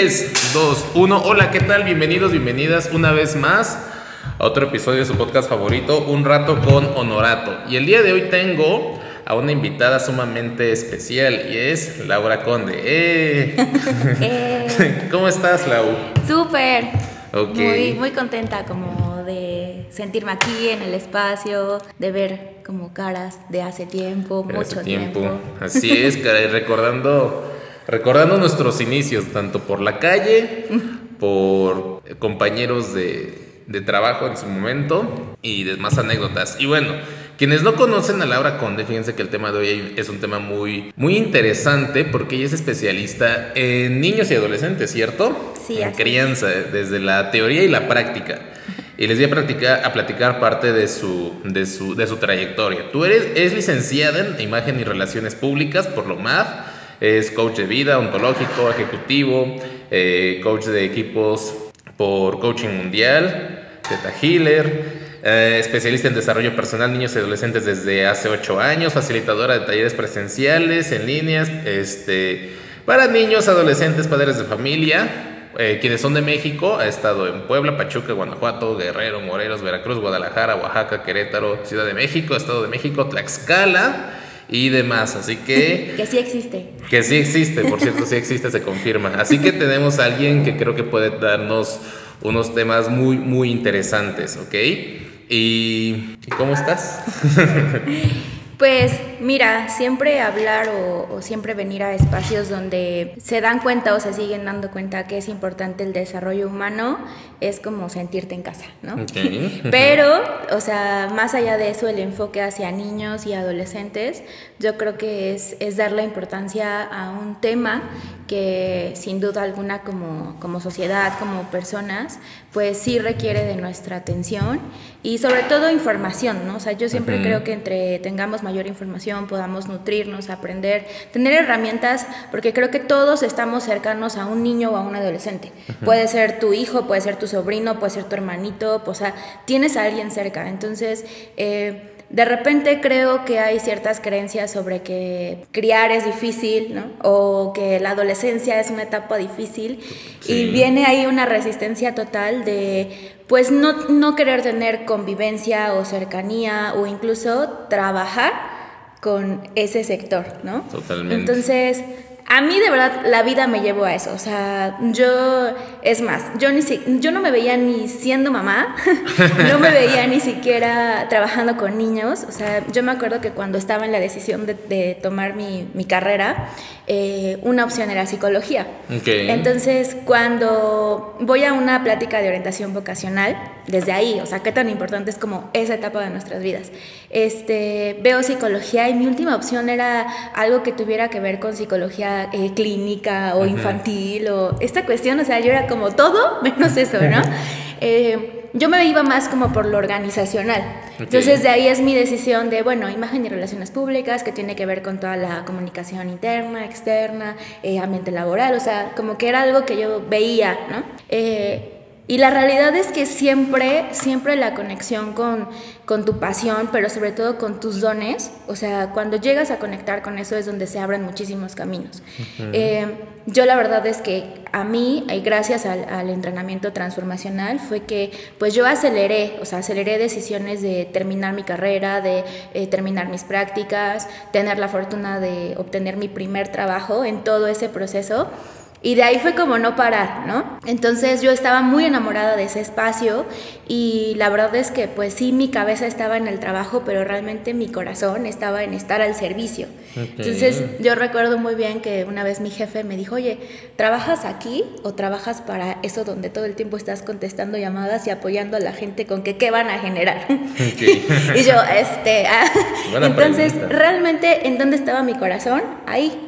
3, 2, 1. Hola, ¿qué tal? Bienvenidos, bienvenidas una vez más a otro episodio de su podcast favorito, Un Rato con Honorato. Y el día de hoy tengo a una invitada sumamente especial y es Laura Conde. ¡Eh! Eh. ¿Cómo estás, Lau? Súper. Muy, muy contenta como de sentirme aquí en el espacio, de ver como caras de hace tiempo, mucho hace tiempo. Así es, caray, recordando, recordando nuestros inicios, tanto por la calle, por compañeros de, de trabajo en su momento y demás anécdotas. Y bueno, quienes no conocen a Laura Conde, fíjense que el tema de hoy es un tema muy, muy interesante porque ella es especialista en niños y adolescentes, ¿cierto? Sí, En es. crianza, desde la teoría y la práctica. Y les voy a, practicar, a platicar parte de su, de, su, de su trayectoria. Tú eres es licenciada en Imagen y Relaciones Públicas por lo MAD, es coach de vida, ontológico, ejecutivo, eh, coach de equipos por Coaching Mundial, Teta Healer, eh, especialista en desarrollo personal niños y adolescentes desde hace 8 años, facilitadora de talleres presenciales, en líneas, este, para niños, adolescentes, padres de familia, eh, quienes son de México, ha estado en Puebla, Pachuca, Guanajuato, Guerrero, Morelos, Veracruz, Guadalajara, Oaxaca, Querétaro, Ciudad de México, Estado de México, Tlaxcala y demás. Así que, Que sí existe. que sí existe, por cierto, sí existe, se confirma. Así que tenemos a alguien que creo que puede darnos unos temas muy, muy interesantes, ¿ok? ¿Y ¿y cómo estás? Pues mira, siempre hablar o, o siempre venir a espacios donde se dan cuenta o se siguen dando cuenta que es importante el desarrollo humano es como sentirte en casa, ¿no? Pero, o sea, más allá de eso, el enfoque hacia niños y adolescentes, yo creo que es, es dar la importancia a un tema que sin duda alguna como, como sociedad, como personas, pues sí requiere de nuestra atención y sobre todo información, ¿no? O sea, yo siempre creo que entre tengamos mayor información, podamos nutrirnos, aprender, tener herramientas, porque creo que todos estamos cercanos a un niño o a un adolescente. Puede ser tu hijo, puede ser tu sobrino, puede ser tu hermanito, pues, o sea, tienes a alguien cerca. Entonces, eh, de repente creo que hay ciertas creencias sobre que criar es difícil, ¿no? O que la adolescencia es una etapa difícil Sí. y viene ahí una resistencia total de pues no, no querer tener convivencia o cercanía o incluso trabajar con ese sector, ¿no? Totalmente. Entonces, a mí de verdad la vida me llevó a eso, o sea, yo, es más, yo, ni si- yo no me veía ni siendo mamá, no me veía ni siquiera trabajando con niños, o sea, yo me acuerdo que cuando estaba en la decisión de, de tomar mi, mi carrera, eh, una opción era psicología. Entonces, cuando voy a una plática de orientación vocacional, desde ahí, o sea, qué tan importante es como esa etapa de nuestras vidas, este, veo psicología y mi última opción era algo que tuviera que ver con psicología eh, clínica o infantil o esta cuestión, o sea, yo era como todo menos eso, ¿no? Eh, yo me iba más como por lo organizacional. Entonces, de ahí es mi decisión de, bueno, imagen y relaciones públicas, que tiene que ver con toda la comunicación interna, externa, eh, ambiente laboral, o sea, como que era algo que yo veía, ¿no? Eh, y la realidad es que siempre, siempre la conexión con, con tu pasión, pero sobre todo con tus dones, o sea, cuando llegas a conectar con eso es donde se abren muchísimos caminos. Eh, yo la verdad es que a mí, gracias al, al entrenamiento transformacional, fue que pues yo aceleré, o sea, aceleré decisiones de terminar mi carrera, de eh, terminar mis prácticas, tener la fortuna de obtener mi primer trabajo en todo ese proceso. Y de ahí fue como no parar, ¿no? Entonces yo estaba muy enamorada de ese espacio y la verdad es que pues sí, mi cabeza estaba en el trabajo, pero realmente mi corazón estaba en estar al servicio. Entonces yo recuerdo muy bien que una vez mi jefe me dijo, oye, ¿trabajas aquí o trabajas para eso donde todo el tiempo estás contestando llamadas y apoyando a la gente con que qué van a generar? Y yo, este, ah. Entonces pregunta. realmente en dónde estaba mi corazón, ahí.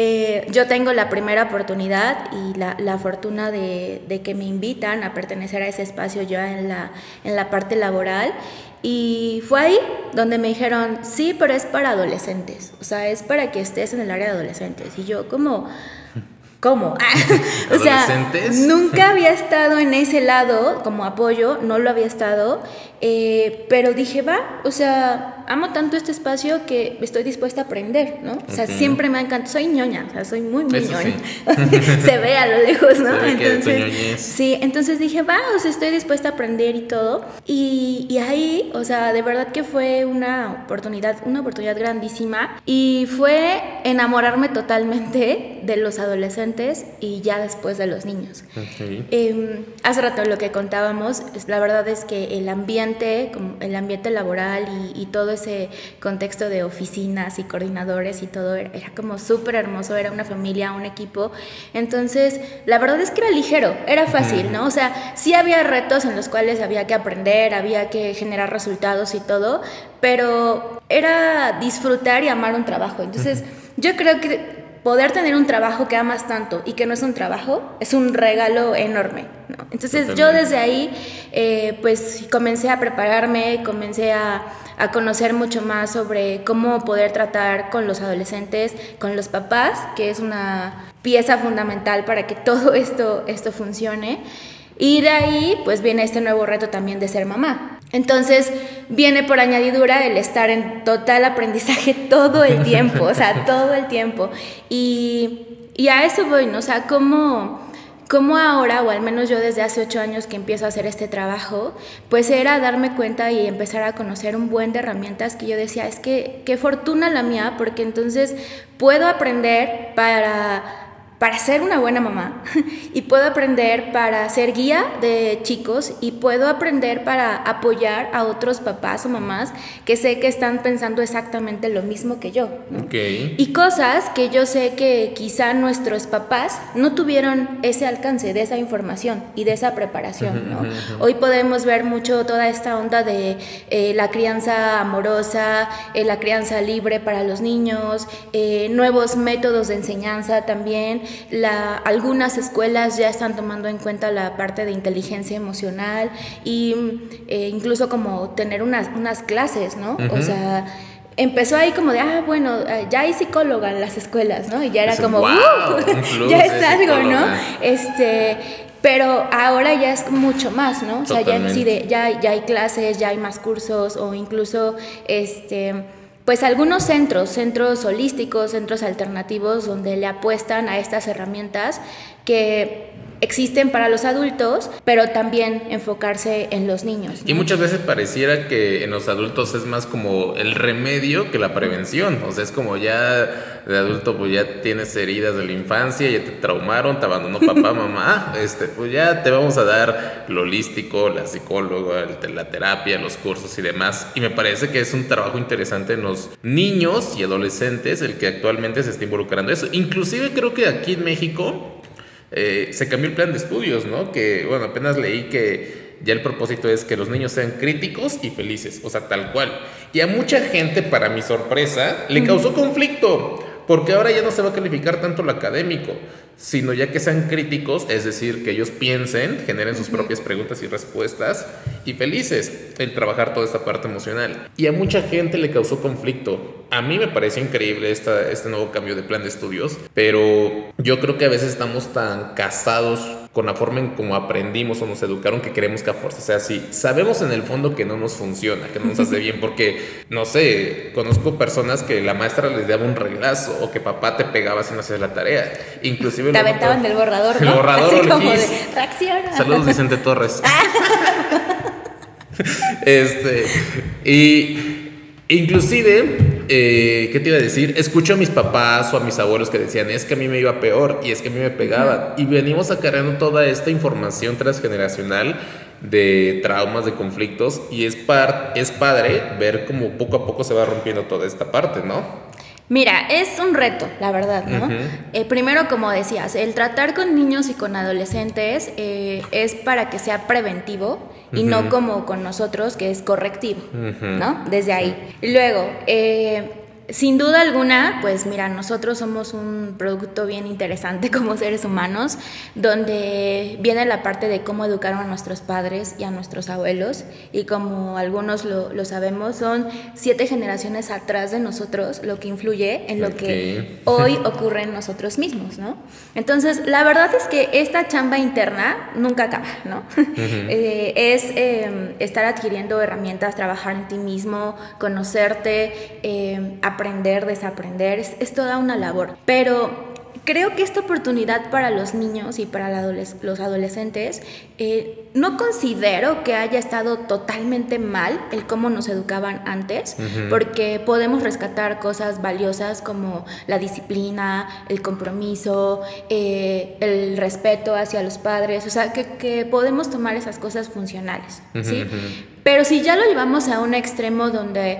Eh, yo tengo la primera oportunidad y la, la fortuna de, de que me invitan a pertenecer a ese espacio ya en la, en la parte laboral. Y fue ahí donde me dijeron, sí, pero es para adolescentes. O sea, es para que estés en el área de adolescentes. Y yo, como, ¿cómo? o sea, nunca había estado en ese lado como apoyo, no lo había estado. eh, pero dije, va, o sea, amo tanto este espacio que estoy dispuesta a aprender, ¿no? O sea, siempre me ha encantado, soy ñoña, o sea, soy muy, muy ñoña. Se ve a lo lejos, ¿no? entonces, sí, entonces dije, va, o sea, estoy dispuesta a aprender y todo. Y, y ahí, o sea, de verdad que fue una oportunidad, una oportunidad grandísima y fue enamorarme totalmente de los adolescentes y ya después de los niños. Em, hace rato lo que contábamos, la verdad es que el ambiente, el ambiente laboral y, todo ese contexto de oficinas y coordinadores y todo era, como súper hermoso, era una familia, un equipo. Entonces, la verdad es que era ligero, era fácil, ¿no? O sea, sí había retos en los cuales había que aprender, había que generar resultados y todo, pero era disfrutar y amar un trabajo. Entonces, yo creo que poder tener un trabajo que amas tanto y que no es un trabajo es un regalo enorme. Entonces yo desde ahí eh, pues comencé a prepararme, comencé a, a, conocer mucho más sobre cómo poder tratar con los adolescentes, con los papás, que es una pieza fundamental para que todo esto, esto funcione. Y de ahí pues viene este nuevo reto también de ser mamá. Entonces viene por añadidura el estar en total aprendizaje todo el tiempo, o sea, todo el tiempo. Y, a eso voy, ¿no? O sea, ¿cómo, ¿cómo, ahora, o al menos yo desde hace ocho años que empiezo a hacer este trabajo, pues era darme cuenta y empezar a conocer un buen de herramientas que yo decía, es que qué fortuna la mía, porque entonces puedo aprender para para ser una buena mamá y puedo aprender para ser guía de chicos y puedo aprender para apoyar a otros papás o mamás que sé que están pensando exactamente lo mismo que yo. Y cosas que yo sé que quizá nuestros papás no tuvieron ese alcance de esa información y de esa preparación. ¿no? Hoy podemos ver mucho toda esta onda de eh, la crianza amorosa, eh, la crianza libre para los niños, eh, nuevos métodos de enseñanza también la, algunas escuelas ya están tomando en cuenta la parte de inteligencia emocional y eh, incluso como tener unas, unas clases, ¿no? O sea, empezó ahí como de, ah, bueno, eh, ya hay psicóloga en las escuelas, ¿no? Y ya era como, wow, ya es algo, ¿no? Este, pero ahora ya es mucho más, ¿no? O sea, ya, ya, ya hay clases, ya hay más cursos o incluso, este pues algunos centros, centros holísticos, centros alternativos, donde le apuestan a estas herramientas que existen para los adultos, pero también enfocarse en los niños. Y muchas veces pareciera que en los adultos es más como el remedio que la prevención. O sea, es como ya de adulto, pues ya tienes heridas de la infancia, ya te traumaron, te abandonó papá, mamá, este, pues ya te vamos a dar lo holístico, la psicóloga, la terapia, los cursos y demás. Y me parece que es un trabajo interesante en los niños y adolescentes el que actualmente se está involucrando eso. Inclusive creo que aquí en México eh, se cambió el plan de estudios, ¿no? Que, bueno, apenas leí que ya el propósito es que los niños sean críticos y felices, o sea, tal cual. Y a mucha gente, para mi sorpresa, le causó conflicto, porque ahora ya no se va a calificar tanto lo académico, sino ya que sean críticos, es decir, que ellos piensen, generen sus propias preguntas y respuestas y felices en trabajar toda esta parte emocional. Y a mucha gente le causó conflicto. A mí me pareció increíble esta, este nuevo cambio de plan de estudios, pero yo creo que a veces estamos tan casados con la forma en cómo aprendimos o nos educaron que queremos que a fuerza sea así. Sabemos en el fondo que no nos funciona, que no nos hace bien, porque, no sé, conozco personas que la maestra les daba un reglazo o que papá te pegaba si no hacías la tarea. Inclusive... Te aventaban del borrador, ¿no? El borrador, Así como de, Saludos, Vicente Torres. este, y inclusive, eh, ¿qué te iba a decir? Escucho a mis papás o a mis abuelos que decían, es que a mí me iba peor y es que a mí me pegaban. Y venimos acarreando toda esta información transgeneracional de traumas, de conflictos, y es, par es padre ver cómo poco a poco se va rompiendo toda esta parte, ¿no? Mira, es un reto, la verdad, ¿no? Eh, primero, como decías, el tratar con niños y con adolescentes eh, es para que sea preventivo y no como con nosotros, que es correctivo, ¿no? Desde ahí. Luego, eh, sin duda alguna, pues mira, nosotros somos un producto bien interesante como seres humanos, donde viene la parte de cómo educaron a nuestros padres y a nuestros abuelos, y como algunos lo, lo sabemos, son siete generaciones atrás de nosotros, lo que influye en lo que hoy ocurre en nosotros mismos, ¿no? Entonces, la verdad es que esta chamba interna nunca acaba, ¿no? Eh, es em, estar adquiriendo herramientas, trabajar en ti mismo, conocerte, eh, aprender, desaprender, es, toda una labor. Pero creo que esta oportunidad para los niños y para los adolescentes, eh, no considero que haya estado totalmente mal el cómo nos educaban antes, porque podemos rescatar cosas valiosas como la disciplina, el compromiso, eh, el respeto hacia los padres, o sea, que, podemos tomar esas cosas funcionales, ¿sí? Pero si ya lo llevamos a un extremo donde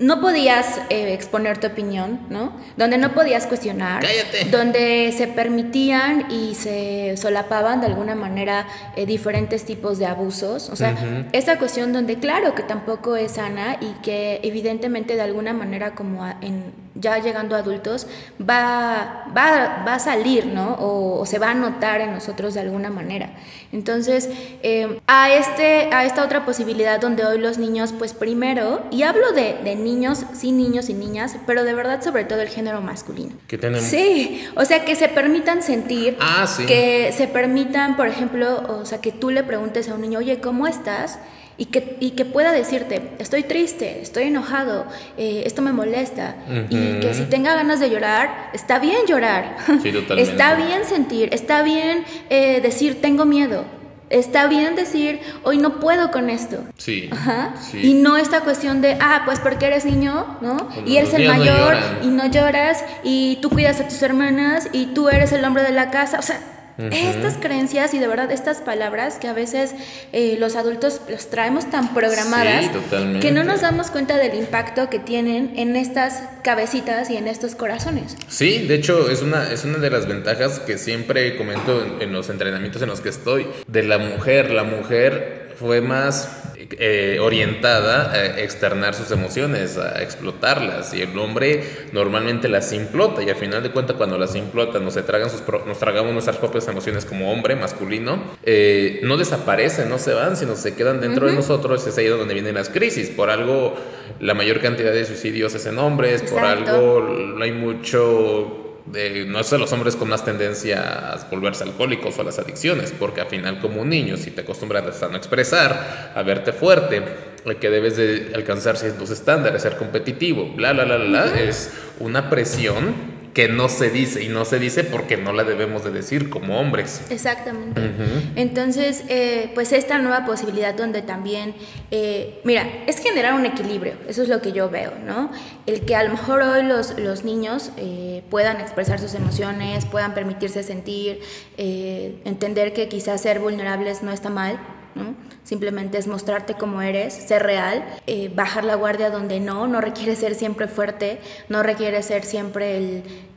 no podías eh, exponer tu opinión, ¿no? Donde no podías cuestionar, donde se permitían y se solapaban de alguna manera eh, diferentes tipos de abusos, o sea, esa cuestión donde claro que tampoco es sana y que evidentemente de alguna manera como en ya llegando a adultos, va, va, va a salir, ¿no? O, se va a notar en nosotros de alguna manera. Entonces, eh, a, este, a esta otra posibilidad donde hoy los niños, pues primero, y hablo de, de niños, sí niños y niñas, pero de verdad sobre todo el género masculino. ¿Qué tenemos? Sí, o sea, que se permitan sentir, ah, sí. que se permitan, por ejemplo, o sea, que tú le preguntes a un niño, oye, ¿cómo estás? y que, y que pueda decirte, estoy triste, estoy enojado, eh, esto me molesta, y que si tenga ganas de llorar, está bien llorar, está bien sentir, está bien eh, decir, tengo miedo. Está bien decir, hoy no puedo con esto. Sí, Y no esta cuestión de, ah, pues porque eres niño, ¿no? y eres el mayor y no lloras y tú cuidas a tus hermanas y tú eres el hombre de la casa. O sea, estas creencias y de verdad estas palabras que a veces eh, los adultos los traemos tan programadas que no nos damos cuenta del impacto que tienen en estas cabecitas y en estos corazones. Sí, de hecho es una, es una de las ventajas que siempre comento en los entrenamientos en los que estoy, de la mujer. La mujer fue más eh, orientada a externar sus emociones, a explotarlas. Y el hombre normalmente las implota. Y al final de cuentas, cuando las implota, nos, tragan sus nos tragamos nuestras propias emociones como hombre masculino, eh, no desaparecen, no se van, sino se quedan dentro de nosotros. Es ahí donde vienen las crisis. Por algo, la mayor cantidad de suicidios es en hombres. Por algo, no hay mucho no sé, los hombres con más tendencia a volverse alcohólicos o a las adicciones, porque al final como un niño, si te acostumbras a no expresar, a verte fuerte, que debes de alcanzar ciertos estándares, ser competitivo, bla, bla, bla, bla, es una presión que no se dice y no se dice porque no la debemos de decir como hombres. Exactamente. Entonces, eh, pues esta nueva posibilidad donde también, eh, mira, es generar un equilibrio, eso es lo que yo veo, ¿no? El que a lo mejor hoy los, los niños eh, puedan expresar sus emociones, puedan permitirse sentir, entender que quizás ser vulnerables no está mal, Simplemente es mostrarte como eres, ser real, eh, bajar la guardia donde no, no requiere ser siempre fuerte, no requiere ser siempre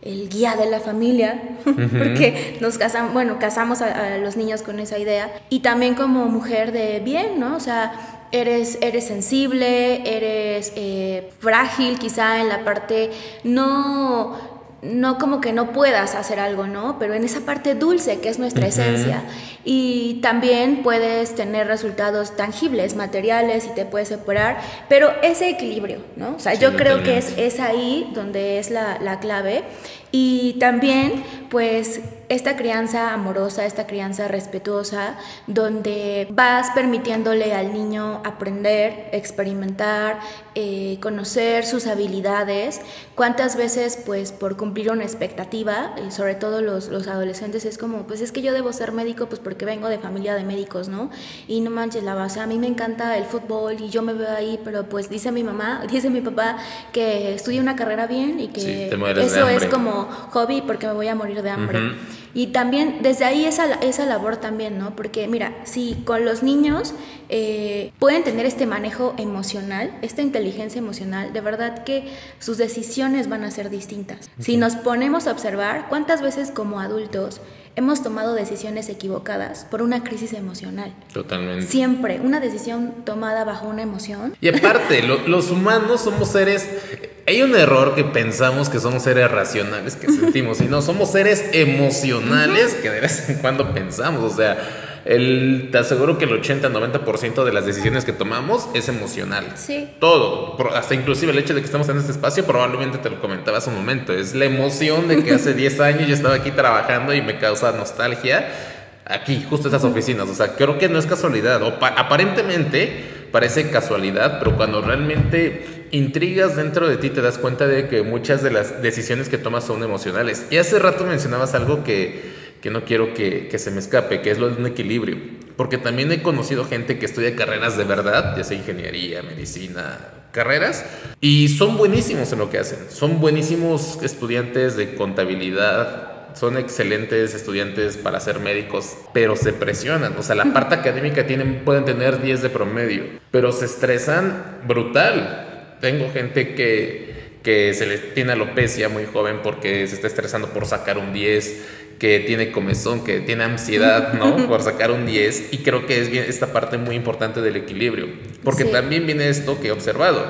el, guía de la familia, porque nos casamos, bueno, casamos a, los niños con esa idea. Y también como mujer de bien, ¿no? O sea, eres, eres sensible, eres eh, frágil quizá en la parte no no como que no puedas hacer algo, ¿no? Pero en esa parte dulce que es nuestra esencia. Y también puedes tener resultados tangibles, materiales y te puedes separar, pero ese equilibrio, ¿no? O sea, yo creo que es, es ahí donde es la, la clave. Y también, pues, esta crianza amorosa, esta crianza respetuosa, donde vas permitiéndole al niño aprender, experimentar, eh, conocer sus habilidades. ¿Cuántas veces, pues, por cumplir una expectativa, y sobre todo los, los, adolescentes, es como, pues es que yo debo ser médico, pues porque vengo de familia de médicos, ¿no? Y no manches la base, a mí me encanta el fútbol y yo me veo ahí, pero pues dice mi mamá, dice mi papá que estudie una carrera bien y que eso es como hobby porque me voy a morir de hambre. Y también desde ahí esa, esa labor también, ¿no? Porque mira, si con los niños eh, pueden tener este manejo emocional, esta inteligencia emocional, de verdad que sus decisiones van a ser distintas. Si nos ponemos a observar cuántas veces como adultos hemos tomado decisiones equivocadas por una crisis emocional. Totalmente. Siempre, una decisión tomada bajo una emoción. Y aparte, los humanos somos seres hay un error que pensamos que somos seres racionales que sentimos y no, somos seres emocionales que de vez en cuando pensamos, o sea, el, te aseguro que el 80-90% de las decisiones que tomamos es emocional. Sí. Todo, hasta inclusive el hecho de que estamos en este espacio, probablemente te lo comentaba hace un momento, es la emoción de que hace 10 años yo estaba aquí trabajando y me causa nostalgia aquí, justo esas oficinas. O sea, creo que no es casualidad, o aparentemente parece casualidad, pero cuando realmente intrigas dentro de ti te das cuenta de que muchas de las decisiones que tomas son emocionales. Y hace rato mencionabas algo que que no quiero que, se me escape, que es lo de un equilibrio. Porque también he conocido gente que estudia carreras de verdad, ya sea ingeniería, medicina, carreras, y son buenísimos en lo que hacen. Son buenísimos estudiantes de contabilidad, son excelentes estudiantes para ser médicos, pero se presionan. O sea, la parte académica tienen, pueden tener 10 de promedio, pero se estresan brutal. Tengo gente que, que se les tiene alopecia muy joven porque se está estresando por sacar un 10 que tiene comezón, que tiene ansiedad, ¿no? Por sacar un 10. Y creo que es bien esta parte muy importante del equilibrio. Porque también viene esto que he observado.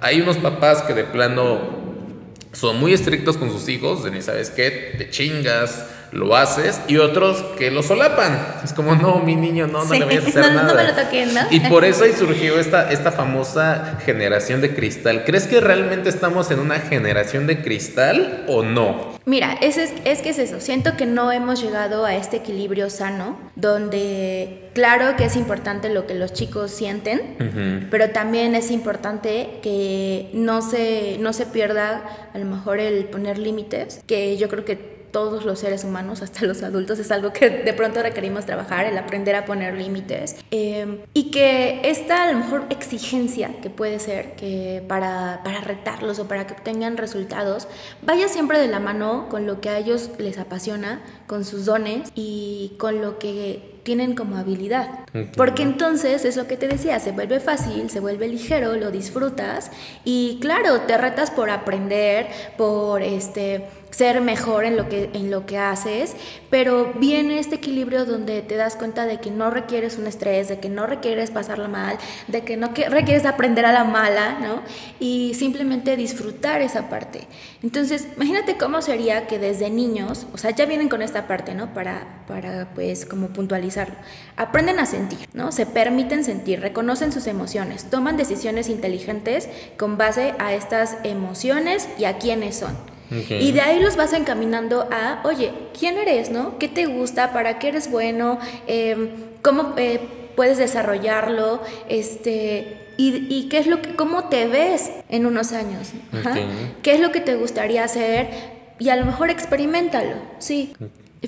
Hay unos papás que de plano son muy estrictos con sus hijos, de ni sabes qué, te chingas, lo haces, y otros que lo solapan. Es como, no, mi niño, no, no le voy a hacer nada. No me lo toquen, ¿no? Y por eso ahí surgió esta, esta famosa generación de cristal. ¿Crees que realmente estamos en una generación de cristal o no? Mira, es, es, es que es eso. Siento que no hemos llegado a este equilibrio sano, donde claro que es importante lo que los chicos sienten, pero también es importante que no se, no se pierda a lo mejor el poner límites, que yo creo que todos los seres humanos, hasta los adultos, es algo que de pronto requerimos trabajar, el aprender a poner límites. Em, y que esta a lo mejor exigencia que puede ser que para, para retarlos o para que obtengan resultados, vaya siempre de la mano con lo que a ellos les apasiona, con sus dones y con lo que tienen como habilidad. Porque entonces es lo que te decía, se vuelve fácil, se vuelve ligero, lo disfrutas y claro, te retas por aprender, por este ser mejor en lo que en lo que haces, pero viene este equilibrio donde te das cuenta de que no requieres un estrés, de que no requieres pasarla mal, de que no requieres aprender a la mala, ¿no? Y simplemente disfrutar esa parte. Entonces, imagínate cómo sería que desde niños, o sea, ya vienen con esta parte, ¿no? Para para pues como puntualizar Aprenden a sentir, ¿no? Se permiten sentir, reconocen sus emociones, toman decisiones inteligentes con base a estas emociones y a quiénes son. Y de ahí los vas encaminando a, oye, ¿quién eres, no? ¿Qué te gusta? ¿Para qué eres bueno? Em, ¿Cómo eh, puedes desarrollarlo? Este, y, qué es lo que, cómo te ves en unos años? ¿Qué es lo que te gustaría hacer? Y a lo mejor experimentalo, sí.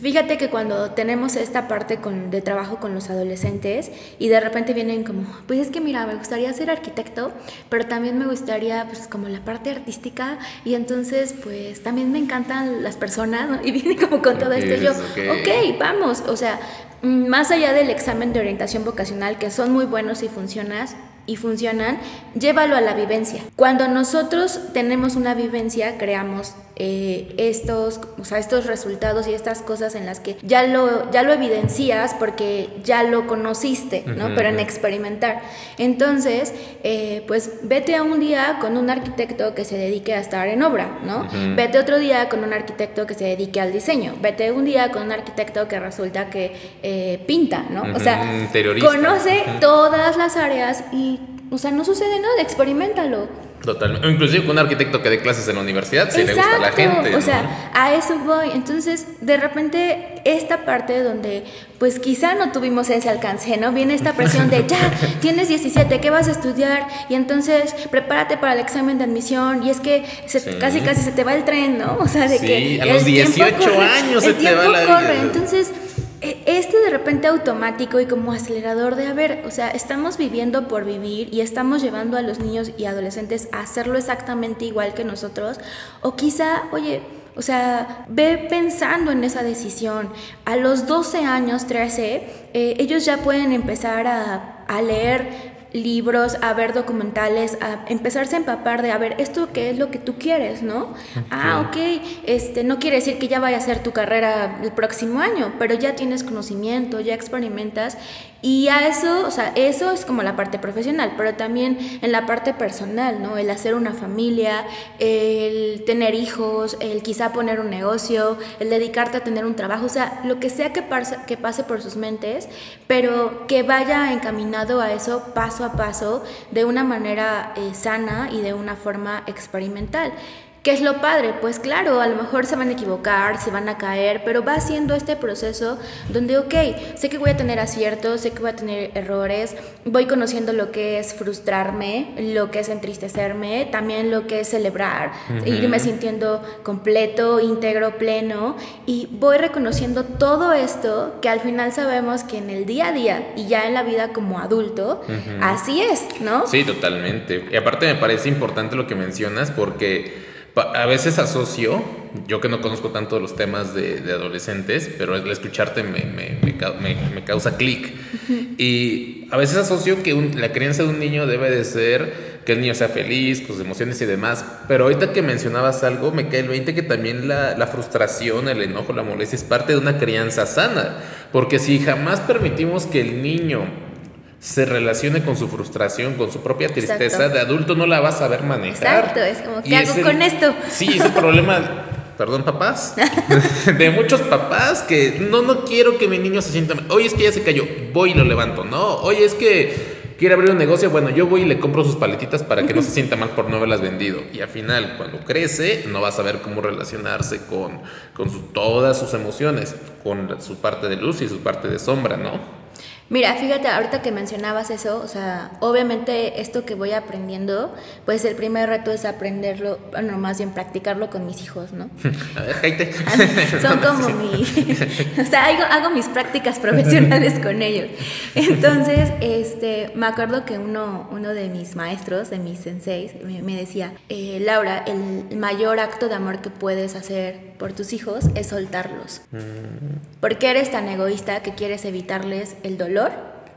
Fíjate que cuando tenemos esta parte con, de trabajo con los adolescentes y de repente vienen como, pues es que mira, me gustaría ser arquitecto, pero también me gustaría pues como la parte artística y entonces pues también me encantan las personas y vienen como con todo esto. yo, ok, vamos, o sea, mm, más allá del examen de orientación vocacional que son muy buenos y funcionas, y funcionan, llévalo a la vivencia. Cuando nosotros tenemos una vivencia, creamos eh, estos, o sea, estos resultados y estas cosas en las que ya lo, ya lo evidencias porque ya lo conociste, ¿no? Pero en experimentar. Entonces, eh, pues vete a un día con un arquitecto que se dedique a estar en obra, ¿no? Vete otro día con un arquitecto que se dedique al diseño. Vete un día con un arquitecto que resulta que eh, pinta, ¿no? O sea, conoce todas las áreas y, o sea, no sucede nada, experimentalo. Totalmente. O inclusive con un arquitecto que dé clases en la universidad, si le gusta a la gente. O sea, a eso voy. Entonces, de repente, esta parte donde, pues quizá no tuvimos ese alcance, ¿no? Viene esta presión de, ya, tienes 17, ¿qué vas a estudiar? Y entonces, prepárate para el examen de admisión. Y es que casi, casi se te va el tren, ¿no? O sea, de que. a los 18 años se te va la corre. Entonces e, este de repente automático y como acelerador de, a ver, o sea, estamos viviendo por vivir y estamos llevando a los niños y adolescentes a hacerlo exactamente igual que nosotros, o quizá, oye, o sea, ve pensando en esa decisión. A los 12 años, 13, eh, ellos ya pueden empezar a, a leer libros, a ver documentales, a empezarse a empapar de, a ver, esto qué es lo que tú quieres, ¿no? Ah, ok, este, no quiere decir que ya vaya a ser tu carrera el próximo año, pero ya tienes conocimiento, ya experimentas y a eso, o sea, eso es como la parte profesional, pero también en la parte personal, ¿no? El hacer una familia, el tener hijos, el quizá poner un negocio, el dedicarte a tener un trabajo, o sea, lo que sea que pase, que pase por sus mentes, pero que vaya encaminado a eso paso a paso, de una manera eh, sana y de una forma experimental. ¿Qué es lo padre? Pues claro, a lo mejor se van a equivocar, se van a caer, pero va haciendo este proceso donde, ok, sé que voy a tener aciertos, sé que voy a tener errores, voy conociendo lo que es frustrarme, lo que es entristecerme, también lo que es celebrar, irme sintiendo completo, íntegro, pleno, y voy reconociendo todo esto que al final sabemos que en el día a día y ya en la vida como adulto, así es, ¿no? Sí, totalmente. Y aparte me parece importante lo que mencionas porque a veces asocio, yo que no conozco tanto los temas de, adolescentes, pero el escucharte me, me, me, causa clic. Y a veces asocio que la crianza de un niño debe de ser que el niño sea feliz, con sus emociones y demás. Pero ahorita que mencionabas algo, me cae el 20 que también la, la frustración, el enojo, la molestia es parte de una crianza sana. Porque si jamás permitimos que el niño se relacione con su frustración, con su propia tristeza, de adulto no la vas a saber manejar. Exacto, es como, ¿qué hago con esto? Sí, es el problema, perdón papás, de muchos papás que no, no quiero que mi niño se sienta mal. Oye, es que ya se cayó, voy y lo levanto, ¿no? Oye, es que quiere abrir un negocio, bueno, yo voy y le compro sus paletitas para que no se sienta mal por no haberlas vendido. Y al final, cuando crece, no va a saber cómo relacionarse con, con todas sus emociones, con su parte de luz y su parte de sombra, ¿no? Mira, fíjate, ahorita que mencionabas eso, o sea, obviamente esto que voy aprendiendo, pues el primer reto es aprenderlo, bueno, más bien practicarlo con mis hijos, ¿no? A ver, Son como mi, o sea, hago, mis prácticas profesionales con ellos. Entonces, este, me acuerdo que uno, uno de mis maestros, de mis senseis, me, decía, eh, Laura, el mayor acto de amor que puedes hacer por tus hijos es soltarlos. Mm. Porque eres tan egoísta que quieres evitarles el dolor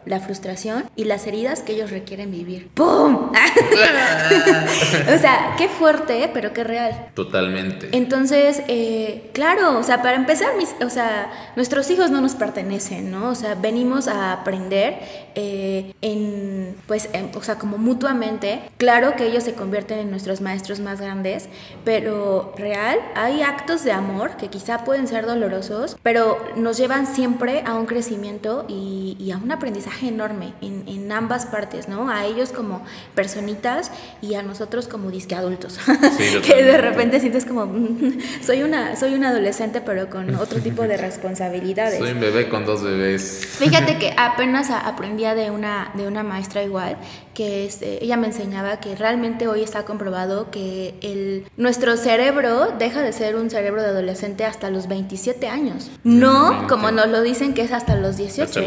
la frustración y las heridas que ellos requieren vivir. ¡Pum! o sea, qué fuerte, pero qué real. Totalmente. Entonces, eh, claro, o sea, para empezar, mis, o sea, nuestros hijos no nos pertenecen, ¿no? O sea, venimos a aprender eh, en, pues, o sea, como mutuamente. Claro que ellos se convierten en nuestros maestros más grandes, pero real, hay actos de amor que quizá pueden ser dolorosos, pero nos llevan siempre a un crecimiento y, y a un aprendizaje enorme en, en, ambas partes, ¿no? A ellos como personitas y a nosotros como disque adultos. que de repente sientes como, mm, soy una, soy un adolescente pero con otro tipo de responsabilidades. Soy un bebé con dos bebés. Fíjate que apenas aprendía de una, de una maestra igual que este, ella me enseñaba que realmente hoy está comprobado que el, nuestro cerebro deja de ser un cerebro de adolescente hasta los 27 años. No como nos lo dicen que es hasta los 18.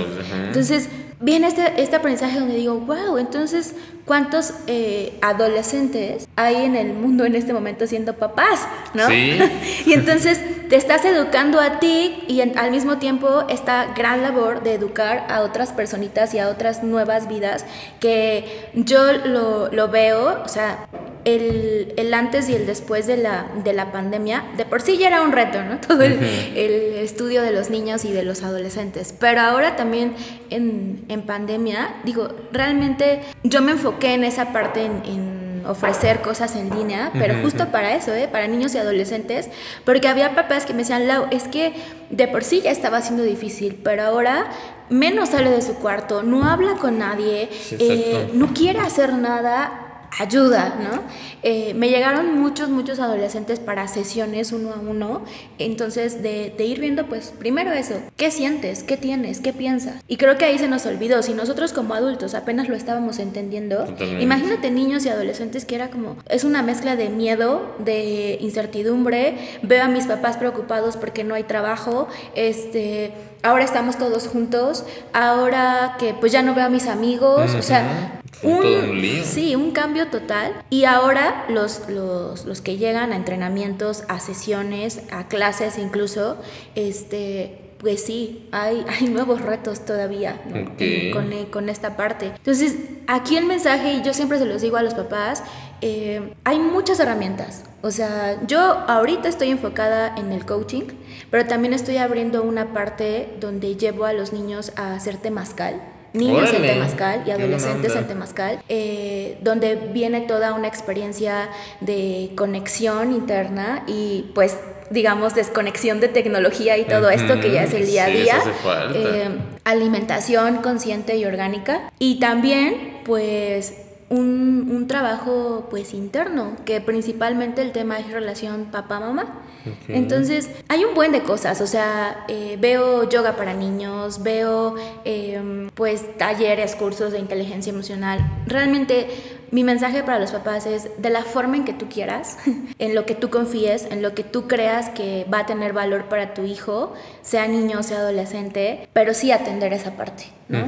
Entonces, viene este, este aprendizaje donde digo, wow, entonces, ¿cuántos eh, adolescentes hay en el mundo en este momento siendo papás? ¿No? Sí. y entonces te estás educando a ti y al mismo tiempo esta gran labor de educar a otras personitas y a otras nuevas vidas que yo lo, lo veo, o sea, el, el, antes y el después de la, de la pandemia, de por sí ya era un reto, ¿no? Todo el, el, estudio de los niños y de los adolescentes. Pero ahora también en, en pandemia, digo, realmente yo me enfoqué en esa parte en, ofrecer cosas en línea, pero justo para eso, ¿eh? para niños y adolescentes, porque había papás que me decían, Lau, es que de por sí ya estaba siendo difícil, pero ahora menos sale de su cuarto, no habla con nadie, eh, no quiere hacer nada, ayuda, ¿no? Eh, me llegaron muchos, muchos adolescentes para sesiones uno a uno, entonces de, ir viendo, pues primero eso, ¿qué sientes? ¿Qué tienes? ¿Qué piensas? Y creo que ahí se nos olvidó, si nosotros como adultos apenas lo estábamos entendiendo, imagínate niños y adolescentes que era como, es una mezcla de miedo, de incertidumbre, veo a mis papás preocupados porque no hay trabajo, este ahora estamos todos juntos, ahora que pues ya no veo a mis amigos, o sea, un, Sí, un cambio total. Y ahora los, los, los, que llegan a entrenamientos, a sesiones, a clases incluso, este, pues sí, hay, hay nuevos retos todavía con, con, esta parte. Entonces, aquí el mensaje, y yo siempre se los digo a los papás, eh, hay muchas herramientas. O sea, yo ahorita estoy enfocada en el coaching, pero también estoy abriendo una parte donde llevo a los niños a hacer temazcal niños en Temazcal y adolescentes en Temazcal, eh, donde viene toda una experiencia de conexión interna y pues digamos desconexión de tecnología y todo esto que ya es el día a día, eh, alimentación consciente y orgánica. Y también pues un, un, trabajo pues interno, que principalmente el tema es relación papá-mamá. Entonces, hay un buen de cosas, o sea, eh, veo yoga para niños, veo em, pues talleres, cursos de inteligencia emocional. Realmente mi mensaje para los papás es de la forma en que tú quieras, en lo que tú confíes, en lo que tú creas que va a tener valor para tu hijo, sea niño, sea adolescente, pero sí atender esa parte. ¿no?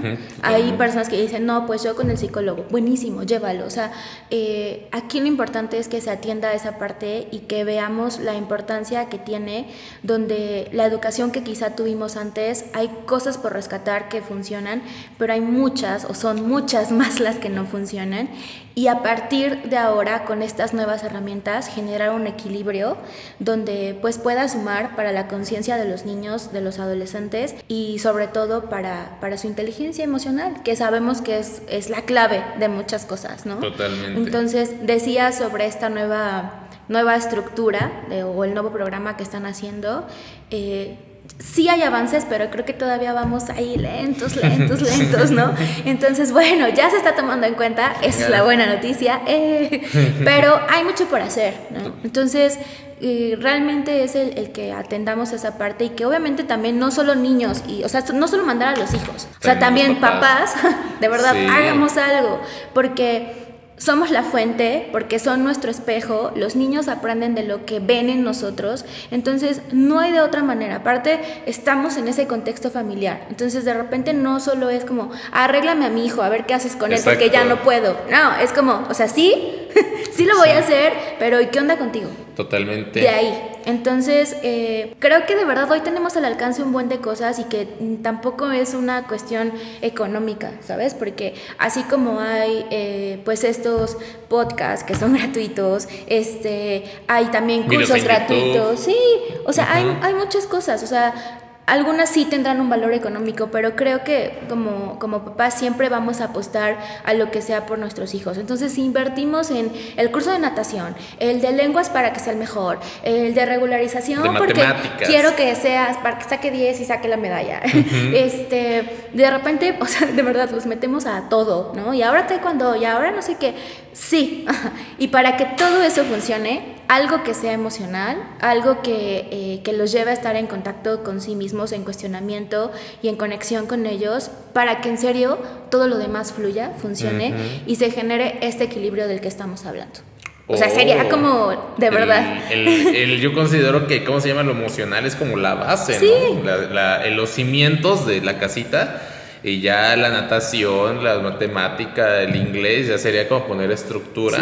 Hay personas que dicen, no, pues yo con el psicólogo, buenísimo, llévalo. O sea, eh, aquí lo importante es que se atienda esa parte y que veamos la importancia que tiene, donde la educación que quizá tuvimos antes, hay cosas por rescatar que funcionan, pero hay muchas o son muchas más las que no funcionan y a partir de ahora con estas nuevas herramientas generar un equilibrio donde pues pueda sumar para la conciencia de los niños, de los adolescentes y sobre todo para, para su inteligencia emocional, que sabemos que es, es la clave de muchas cosas, ¿no? Totalmente. Entonces decía sobre esta nueva, nueva estructura o el nuevo programa que están haciendo. Eh, sí hay avances, pero creo que todavía vamos ahí lentos, lentos, lentos, ¿no? Entonces, bueno, ya se está tomando en cuenta, esa es la buena noticia, eh, pero hay mucho por hacer, ¿no? Entonces, eh, realmente es el, que atendamos esa parte y que obviamente también no solo niños, y, o sea, no solo mandar a los hijos, o sea, también papás, de verdad, hagamos algo, porque somos la fuente porque son nuestro espejo, los niños aprenden de lo que ven en nosotros, entonces no hay de otra manera, aparte estamos en ese contexto familiar, entonces de repente no solo es como, arréglame a mi hijo, a ver qué haces con él, porque ya no puedo, no, es como, o sea, sí, sí lo voy a hacer, pero ¿y qué onda contigo? Totalmente. De ahí. Entonces, eh, creo que de verdad hoy tenemos al alcance un buen de cosas y que tampoco es una cuestión económica, ¿sabes? Porque así como hay eh, pues estos podcasts que son gratuitos, este, hay también cursos gratuitos, sí, o sea, hay, hay muchas cosas, o sea, algunas sí tendrán un valor económico, pero creo que como, como papás siempre vamos a apostar a lo que sea por nuestros hijos. Entonces, si invertimos en el curso de natación, el de lenguas para que sea el mejor, el de regularización porque quiero que seas, para que saque 10 y saque la medalla. este, de repente, o sea, de verdad, los metemos a todo, ¿no? Y ahora cuando y ahora no sé qué. Sí, y para que todo eso funcione, algo que sea emocional, algo que, eh, que, los lleve a estar en contacto con sí mismos, en cuestionamiento y en conexión con ellos, para que en serio todo lo demás fluya, funcione y se genere este equilibrio del que estamos hablando. O sea, sería oh, como de verdad. El, yo considero que, ¿cómo se llama? Lo emocional es como la base, ¿no? los cimientos de la casita y ya la natación, la matemática, el inglés, ya sería como poner estructura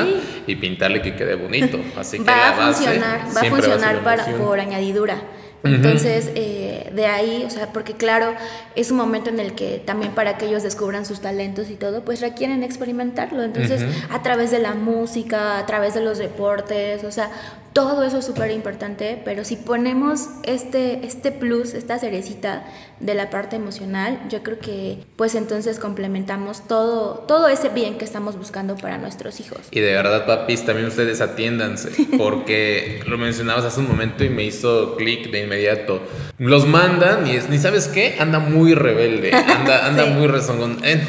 y pintarle que quede bonito. Así que va a funcionar, va a funcionar para, por añadidura. Entonces, eh, de ahí, o sea, porque claro, es un momento en el que también para que ellos descubran sus talentos y todo, pues requieren experimentarlo. Entonces, a través de la música, a través de los deportes, o sea, todo eso es súper importante, pero si ponemos este, este plus, esta cerecita de la parte emocional, yo creo que pues entonces complementamos todo, todo ese bien que estamos buscando para nuestros hijos. Y de verdad, papis, también ustedes atiéndanse, porque lo mencionabas hace un momento y me hizo clic de inmediato. Los mandan y es, ni sabes qué, anda muy rebelde, anda, anda muy rezongón. Eh,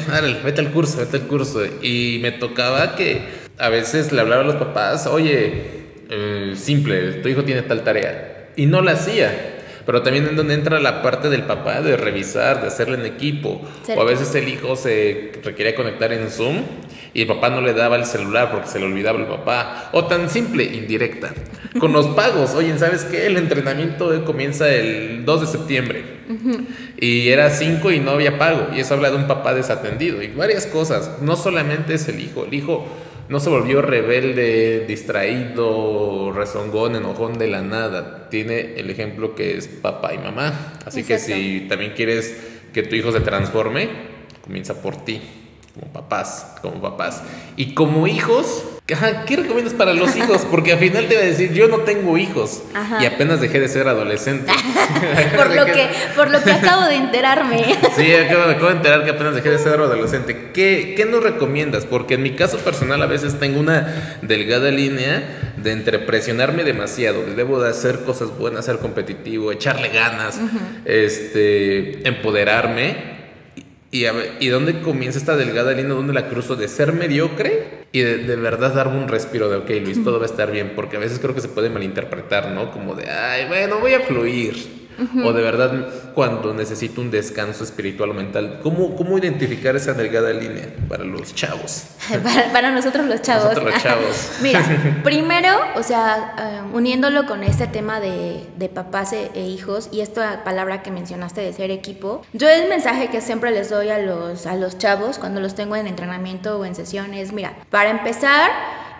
vete al curso, vete al curso. Y me tocaba que a veces le hablaba a los papás, oye, eh, simple, tu hijo tiene tal tarea. Y no la hacía. Pero también en donde entra la parte del papá de revisar, de hacerlo en equipo. O a veces el hijo se requería conectar en Zoom y el papá no le daba el celular porque se le olvidaba el papá. O tan simple, indirecta. Con los pagos, oye, ¿sabes qué? El entrenamiento comienza el 2 de septiembre. Y era 5 y no había pago. Y eso habla de un papá desatendido. Y varias cosas. No solamente es el hijo. El hijo no se volvió rebelde, distraído, rezongón, enojón de la nada. Tiene el ejemplo que es papá y mamá. Así que si también quieres que tu hijo se transforme, comienza por ti como papás, como papás. Y como hijos, ¿qué recomiendas para los hijos? Porque al final te va a decir, yo no tengo hijos y apenas dejé de ser adolescente. por, lo que, por lo que acabo de enterarme. sí, acabo, acabo, de enterar que apenas dejé de ser adolescente. ¿Qué, ¿Qué nos recomiendas? Porque en mi caso personal a veces tengo una delgada línea de entre presionarme demasiado, de debo de hacer cosas buenas, ser competitivo, echarle ganas, este, empoderarme y, ¿Y dónde comienza esta delgada línea? ¿Dónde la cruzo de ser mediocre y de, verdad darme un respiro de, ok, Luis, todo va a estar bien? Porque a veces creo que se puede malinterpretar, ¿no? Como de, ay, bueno, voy a fluir. O de verdad, cuando necesito un descanso espiritual o mental, ¿cómo, cómo identificar esa delgada línea para los chavos? para, nosotros los chavos. Nosotros los chavos. Mira, primero, o sea, eh, uniéndolo con este tema de, de papás e, e, hijos y esta palabra que mencionaste de ser equipo, yo el mensaje que siempre les doy a los, a los chavos cuando los tengo en entrenamiento o en sesiones, mira, para empezar,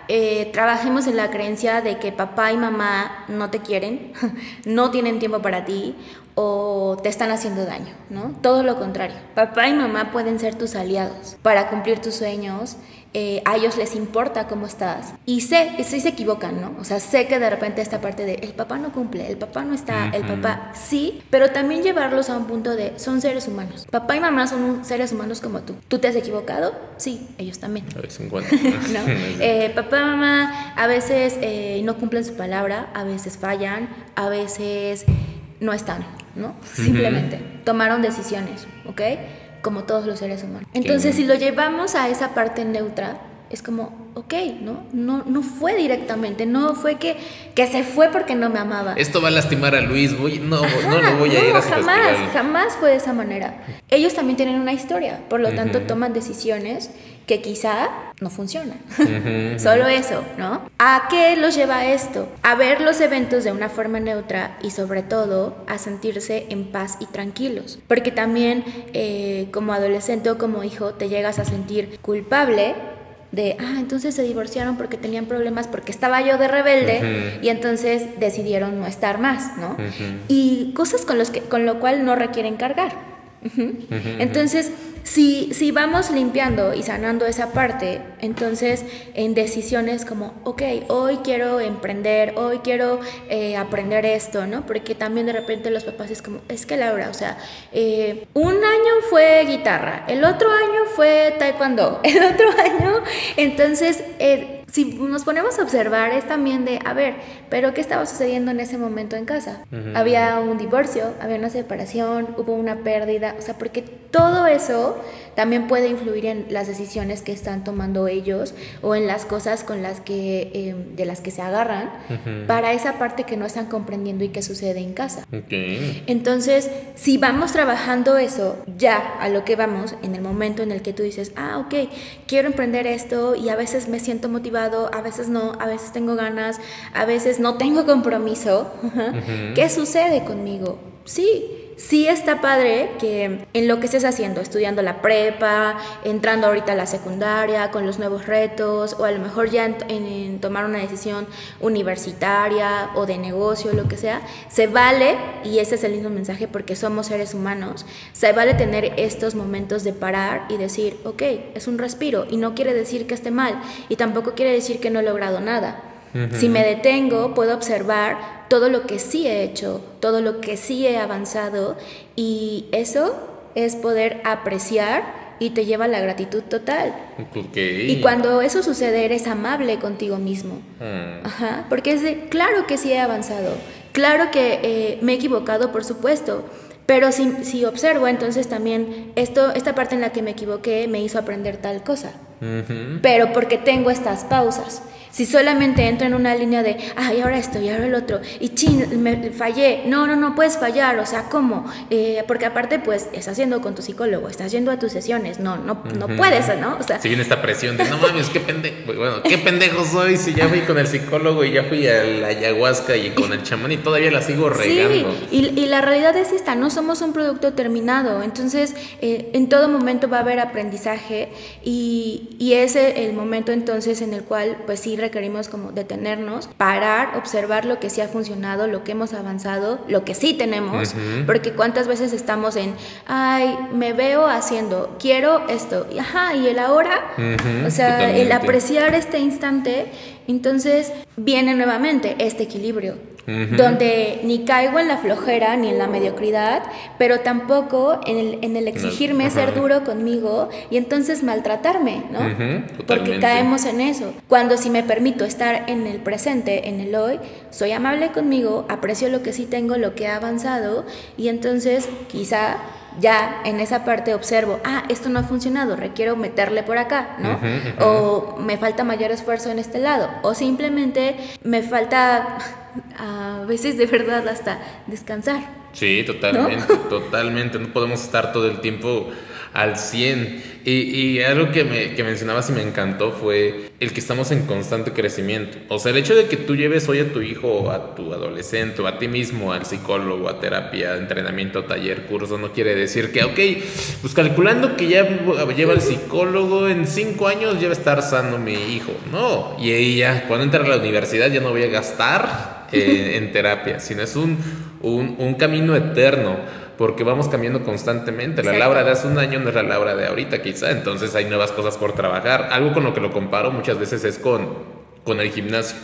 eh, trabajemos en la creencia de que papá y mamá no te quieren, no tienen tiempo para ti o te están haciendo daño, ¿no? Todo lo contrario. Papá y mamá pueden ser tus aliados para cumplir tus sueños eh, a ellos les importa cómo estás. Y sé, sí se equivocan, ¿no? O sea, sé que de repente esta parte de el papá no cumple, el papá no está, el papá sí, pero también llevarlos a un punto de son seres humanos. Papá y mamá son seres humanos como tú. ¿Tú te has equivocado? Sí, ellos también. A veces en ¿No? eh, papá y mamá a veces eh, no cumplen su palabra, a veces fallan, a veces no están, ¿no? Simplemente tomaron decisiones, ¿ok? Como todos los seres humanos. Entonces, si lo llevamos a esa parte neutra, es como, ok, ¿no? No, no fue directamente, no fue que, que se fue porque no me amaba. Esto va a lastimar a Luis, voy, no, no lo voy a ir a su jamás, jamás fue de esa manera. Ellos también tienen una historia, por lo tanto toman decisiones que quizá no funcionan. Solo eso, ¿no? ¿A qué los lleva esto? A ver los eventos de una forma neutra y sobre todo a sentirse en paz y tranquilos. Porque también eh, como adolescente o como hijo te llegas a sentir culpable de, ah, entonces se divorciaron porque tenían problemas, porque estaba yo de rebelde y entonces decidieron no estar más, ¿no? Y cosas con, los que, con lo cual no requieren cargar. Entonces, si, si vamos limpiando y sanando esa parte, entonces en decisiones como, ok, hoy quiero emprender, hoy quiero eh, aprender esto, ¿no? Porque también de repente los papás es como, es que Laura, o sea, eh, un año fue guitarra, el otro año fue taekwondo, el otro año, entonces... Eh, si nos ponemos a observar es también de, a ver, pero ¿qué estaba sucediendo en ese momento en casa? Había un divorcio, había una separación, hubo una pérdida, o sea, porque todo eso también puede influir en las decisiones que están tomando ellos o en las cosas con las que, em, de las que se agarran para esa parte que no están comprendiendo y que sucede en casa. Entonces, si vamos trabajando eso ya a lo que vamos, en el momento en el que tú dices, ah, ok, quiero emprender esto y a veces me siento motivado, a veces no, a veces tengo ganas, a veces no tengo compromiso, ¿qué sucede conmigo? Sí, sí está padre que en lo que estés haciendo, estudiando la prepa, entrando ahorita a la secundaria, con los nuevos retos, o a lo mejor ya en, tomar una decisión universitaria o de negocio, lo que sea, se vale, y ese es el mismo mensaje porque somos seres humanos, se vale tener estos momentos de parar y decir, ok, es un respiro, y no quiere decir que esté mal, y tampoco quiere decir que no he logrado nada. Si me detengo, puedo observar todo lo que sí he hecho, todo lo que sí he avanzado y eso es poder apreciar y te lleva a la gratitud total. Y cuando eso sucede eres amable contigo mismo. Hmm. Ajá, porque es de, claro que sí he avanzado, claro que eh, me he equivocado, por supuesto, pero si, si, observo, entonces también esto, esta parte en la que me equivoqué me hizo aprender tal cosa. Pero porque tengo estas pausas. Si solamente entro en una línea de, ay, ahora esto y ahora el otro, y chin, me fallé. No, no, no puedes fallar. O sea, ¿cómo? Eh, porque aparte, pues, estás yendo con tu psicólogo, estás yendo a tus sesiones. No, no, no puedes, ¿no? O sea, si viene esta presión de, no mames, qué pendejo, bueno, qué pendejo soy si ya fui con el psicólogo y ya fui a la ayahuasca y con el chamán y todavía la sigo regando. Sí, y, y la realidad es esta, no somos un producto terminado. Entonces, eh, en todo momento va a haber aprendizaje y, y es el momento entonces en el cual, pues sí, requerimos como detenernos, parar, observar lo que sí ha funcionado, lo que hemos avanzado, lo que sí tenemos, porque cuántas veces estamos en, ay, me veo haciendo, quiero esto, y ajá, y el ahora, o sea, el apreciar este instante, entonces viene nuevamente este equilibrio donde ni caigo en la flojera ni en la mediocridad, pero tampoco en el, en el exigirme ser duro conmigo y entonces maltratarme, ¿no? Porque caemos en eso. Cuando si me permito estar en el presente, en el hoy, soy amable conmigo, aprecio lo que sí tengo, lo que he avanzado y entonces quizá ya en esa parte observo, ah, esto no ha funcionado, requiero meterle por acá, ¿no? O me falta mayor esfuerzo en este lado, o simplemente me falta a veces de verdad hasta descansar. Sí, totalmente, totalmente. No podemos estar todo el tiempo al 100. Y, y algo que, me, que mencionabas y me encantó fue el que estamos en constante crecimiento. O sea, el hecho de que tú lleves hoy a tu hijo a tu adolescente o a ti mismo al psicólogo, a terapia, entrenamiento, taller, curso, no quiere decir que, ok, pues calculando que ya lleva el psicólogo en cinco años ya va a estar sano mi hijo. No, y ella, cuando entra a la universidad ya no voy a gastar eh, en terapia, sino es un, un, un camino eterno porque vamos cambiando constantemente. La Laura de hace un año no es la Laura de ahorita quizá, entonces hay nuevas cosas por trabajar. Algo con lo que lo comparo muchas veces es con, con el gimnasio.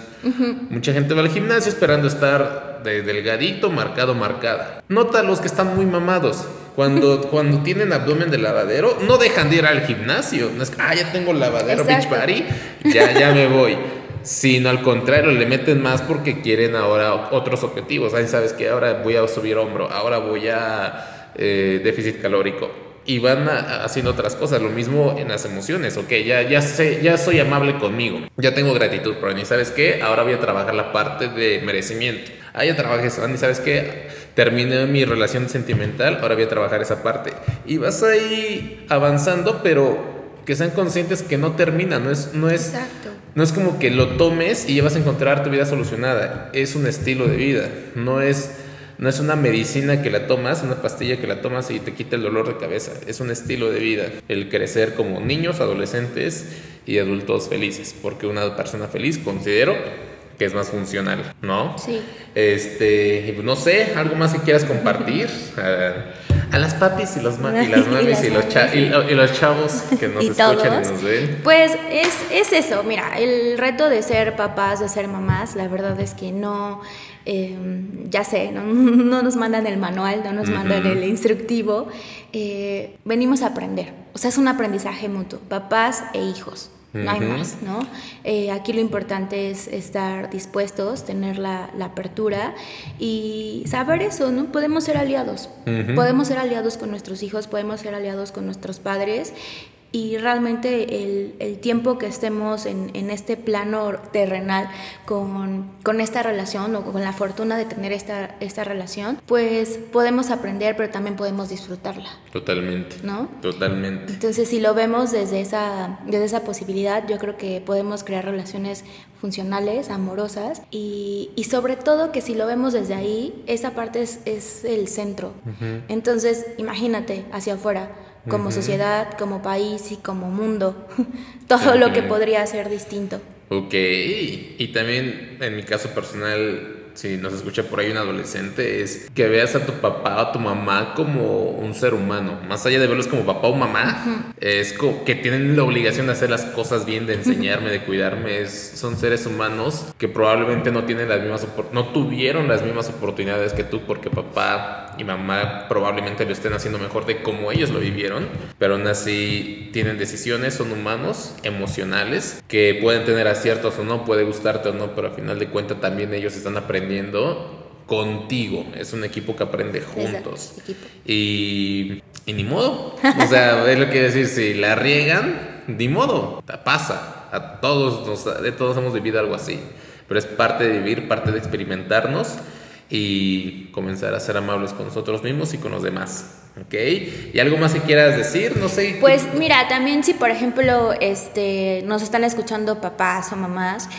Mucha gente va al gimnasio esperando estar de delgadito, marcado, marcada. Nota los que están muy mamados. Cuando, cuando tienen abdomen de lavadero, no dejan de ir al gimnasio. No es que, ah, ya tengo lavadero, beach party, ya, ya me voy sino al contrario, le meten más porque quieren ahora otros objetivos. Ahí sabes que ahora voy a subir hombro, ahora voy a eh, déficit calórico. Y van haciendo otras cosas, lo mismo en las emociones, ok, ya, ya, sé, ya soy amable conmigo, ya tengo gratitud por mí, ¿sabes qué? Ahora voy a trabajar la parte de merecimiento. Ah, ya trabajé eso, y ¿sabes qué? Terminé mi relación sentimental, ahora voy a trabajar esa parte. Y vas ahí avanzando, pero que sean conscientes que no termina, no es, no es, Exacto. No es como que lo tomes y ya vas a encontrar tu vida solucionada. Es un estilo de vida. No es, no es una medicina que la tomas, una pastilla que la tomas y te quita el dolor de cabeza. Es un estilo de vida. El crecer como niños, adolescentes y adultos felices. Porque una persona feliz considero que es más funcional, ¿no? Sí. Este, pues, no sé, algo más que quieras compartir. A, las papis y, los y las mamis y, los y, los chavos que nos escuchan y nos ven. Pues es, es, eso, mira, el reto de ser papás, de ser mamás, la verdad es que no, em, ya sé, no, nos mandan el manual, no nos mandan el instructivo, eh, venimos a aprender, o sea, es un aprendizaje mutuo, papás e hijos no hay más, ¿no? Eh, aquí lo importante es estar dispuestos, tener la, apertura y saber eso, ¿no? Podemos ser aliados, podemos ser aliados con nuestros hijos, podemos ser aliados con nuestros padres y realmente el, el, tiempo que estemos en, en este plano terrenal con, con, esta relación o con la fortuna de tener esta, esta relación, pues podemos aprender, pero también podemos disfrutarla. Totalmente. ¿No? Totalmente. Entonces, si lo vemos desde esa, desde esa posibilidad, yo creo que podemos crear relaciones funcionales, amorosas y, y sobre todo que si lo vemos desde ahí, esa parte es, es el centro. Entonces, imagínate hacia afuera como sociedad, como país y como mundo, todo lo que podría ser distinto. Ok, y también en mi caso personal, si nos escucha por ahí un adolescente, es que veas a tu papá o a tu mamá como un ser humano. Más allá de verlos como papá o mamá, es como que tienen la obligación de hacer las cosas bien, de enseñarme, de cuidarme. son seres humanos que probablemente no tienen las mismas no tuvieron las mismas oportunidades que tú porque papá y mamá probablemente lo estén haciendo mejor de como ellos lo vivieron, pero aún así tienen decisiones, son humanos, emocionales, que pueden tener aciertos o no, puede gustarte o no, pero al final de cuentas también ellos están aprendiendo contigo. Es un equipo que aprende juntos. Y Y ni modo. O sea, es lo que decir, si la riegan, ni modo, pasa. A todos, nos, de todos hemos vivido algo así. Pero es parte de vivir, parte de experimentarnos y comenzar a ser amables con nosotros mismos y con los demás. ¿Ok? ¿Y algo más que quieras decir? No sé. Pues mira, también si por ejemplo este, nos están escuchando papás o mamás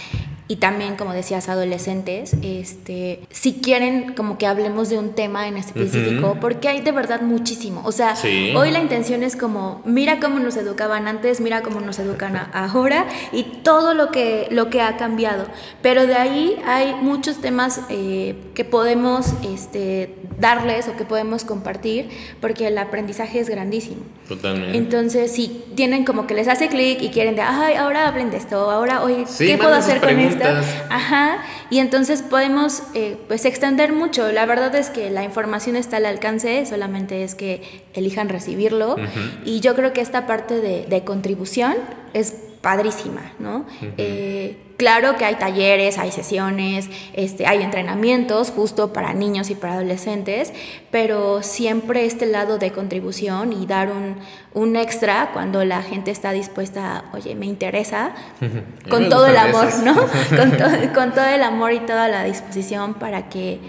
y también, como decías, adolescentes, este, si quieren como que hablemos de un tema en específico, porque hay de verdad muchísimo. O sea, hoy la intención es como, mira cómo nos educaban antes, mira cómo nos educan ahora y todo lo que, lo que ha cambiado. Pero de ahí hay muchos temas eh, que podemos este, darles o que podemos compartir, porque el aprendizaje es grandísimo. Totalmente. Entonces, si tienen como que les hace clic y quieren de, ay, ahora hablen de esto, ahora, hoy ¿qué puedo hacer con esto? Ajá, y entonces podemos eh, pues extender mucho. La verdad es que la información está al alcance, solamente es que elijan recibirlo. Y yo creo que esta parte de, de contribución es padrísima, ¿no? Eh, claro que hay talleres, hay sesiones, este, hay entrenamientos justo para niños y para adolescentes, pero siempre este lado de contribución y dar un, un extra cuando la gente está dispuesta, oye, me interesa, con todo el amor, ¿no? con, con todo el amor y toda la disposición para que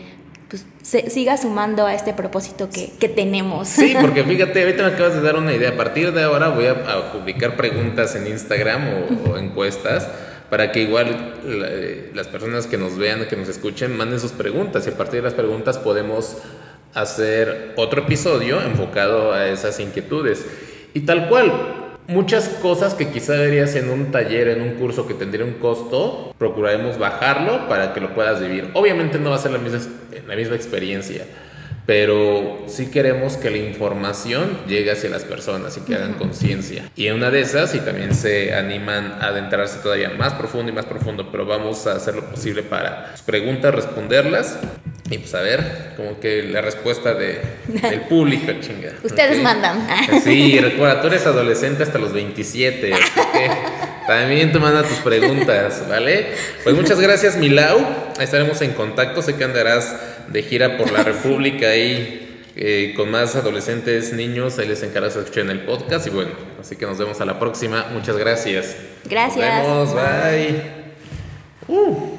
pues, se siga sumando a este propósito que, que, tenemos. Sí, porque fíjate, ahorita me acabas de dar una idea. A partir de ahora voy a, publicar preguntas en Instagram o, encuestas para que igual eh, las personas que nos vean, que nos escuchen, manden sus preguntas y a partir de las preguntas podemos hacer otro episodio enfocado a esas inquietudes. Y tal cual, Muchas cosas que quizá verías en un taller, en un curso que tendría un costo, procuraremos bajarlo para que lo puedas vivir. Obviamente no va a ser la misma, la misma experiencia, pero sí queremos que la información llegue hacia las personas y que hagan conciencia. Y en una de esas, y también se animan a adentrarse todavía más profundo y más profundo, pero vamos a hacer lo posible para sus preguntas, responderlas y pues a ver, como que la respuesta de, del público, chinga. Ustedes mandan. Sí, recuerda, tú eres adolescente hasta los 27, también tú manda tus preguntas, ¿vale? Pues muchas gracias, Milau. Estaremos en contacto, sé que andarás de gira por la República ahí eh, con más adolescentes, niños, ahí les encargas escuchen el podcast y bueno, así que nos vemos a la próxima. Muchas gracias. Gracias. Nos vemos, bye. Uh.